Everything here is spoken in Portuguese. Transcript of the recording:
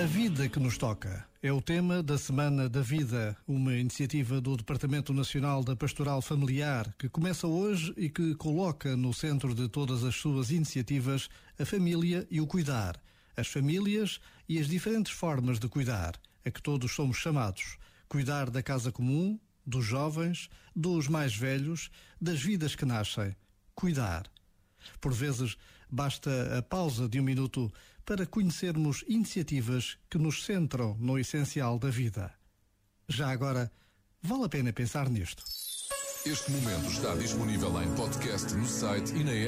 A vida que nos toca é o tema da Semana da Vida, uma iniciativa do Departamento Nacional da Pastoral Familiar que começa hoje e que coloca no centro de todas as suas iniciativas a família e o cuidar, as famílias e as diferentes formas de cuidar, a que todos somos chamados. Cuidar da casa comum, dos jovens, dos mais velhos, das vidas que nascem. Cuidar. Por vezes, basta a pausa de um minuto para conhecermos iniciativas que nos centram no essencial da vida. Já agora, vale a pena pensar nisto. Este momento está disponível em podcast no site e na app.